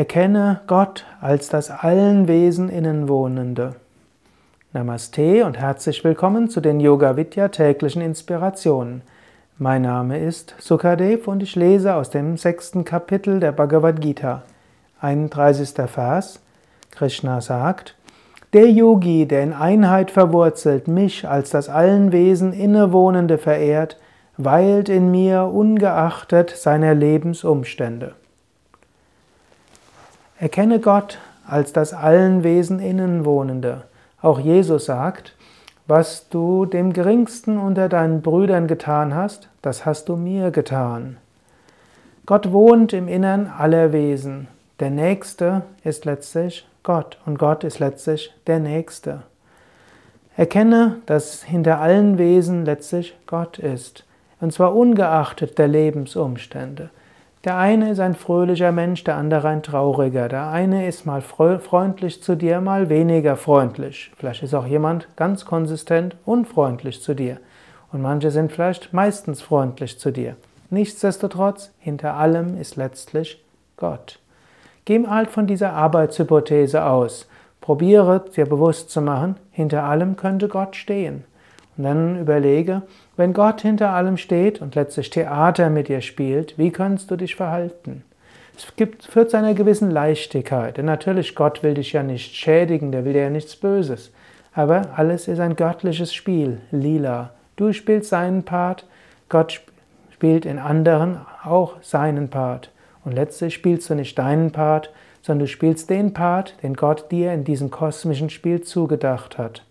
Erkenne Gott als das allen Wesen innenwohnende. Namaste und herzlich willkommen zu den Yoga Vidya täglichen Inspirationen. Mein Name ist Sukadev und ich lese aus dem sechsten Kapitel der Bhagavad Gita. 31. Vers. Krishna sagt, der Yogi, der in Einheit verwurzelt, mich als das allen Wesen innewohnende verehrt, weilt in mir ungeachtet seiner Lebensumstände. Erkenne Gott als das allen Wesen innenwohnende. Auch Jesus sagt, was du dem Geringsten unter deinen Brüdern getan hast, das hast du mir getan. Gott wohnt im Innern aller Wesen. Der Nächste ist letztlich Gott und Gott ist letztlich der Nächste. Erkenne, dass hinter allen Wesen letztlich Gott ist, und zwar ungeachtet der Lebensumstände. Der eine ist ein fröhlicher Mensch, der andere ein trauriger. Der eine ist mal freundlich zu dir, mal weniger freundlich. Vielleicht ist auch jemand ganz konsistent unfreundlich zu dir. Und manche sind vielleicht meistens freundlich zu dir. Nichtsdestotrotz, hinter allem ist letztlich Gott. Geh halt von dieser Arbeitshypothese aus. Probiere dir bewusst zu machen, hinter allem könnte Gott stehen. Und dann überlege, wenn Gott hinter allem steht und letztlich Theater mit dir spielt, wie kannst du dich verhalten? Es gibt, führt zu einer gewissen Leichtigkeit. Denn natürlich, Gott will dich ja nicht schädigen, der will dir ja nichts Böses. Aber alles ist ein göttliches Spiel, lila. Du spielst seinen Part, Gott spielt in anderen auch seinen Part. Und letztlich spielst du nicht deinen Part, sondern du spielst den Part, den Gott dir in diesem kosmischen Spiel zugedacht hat.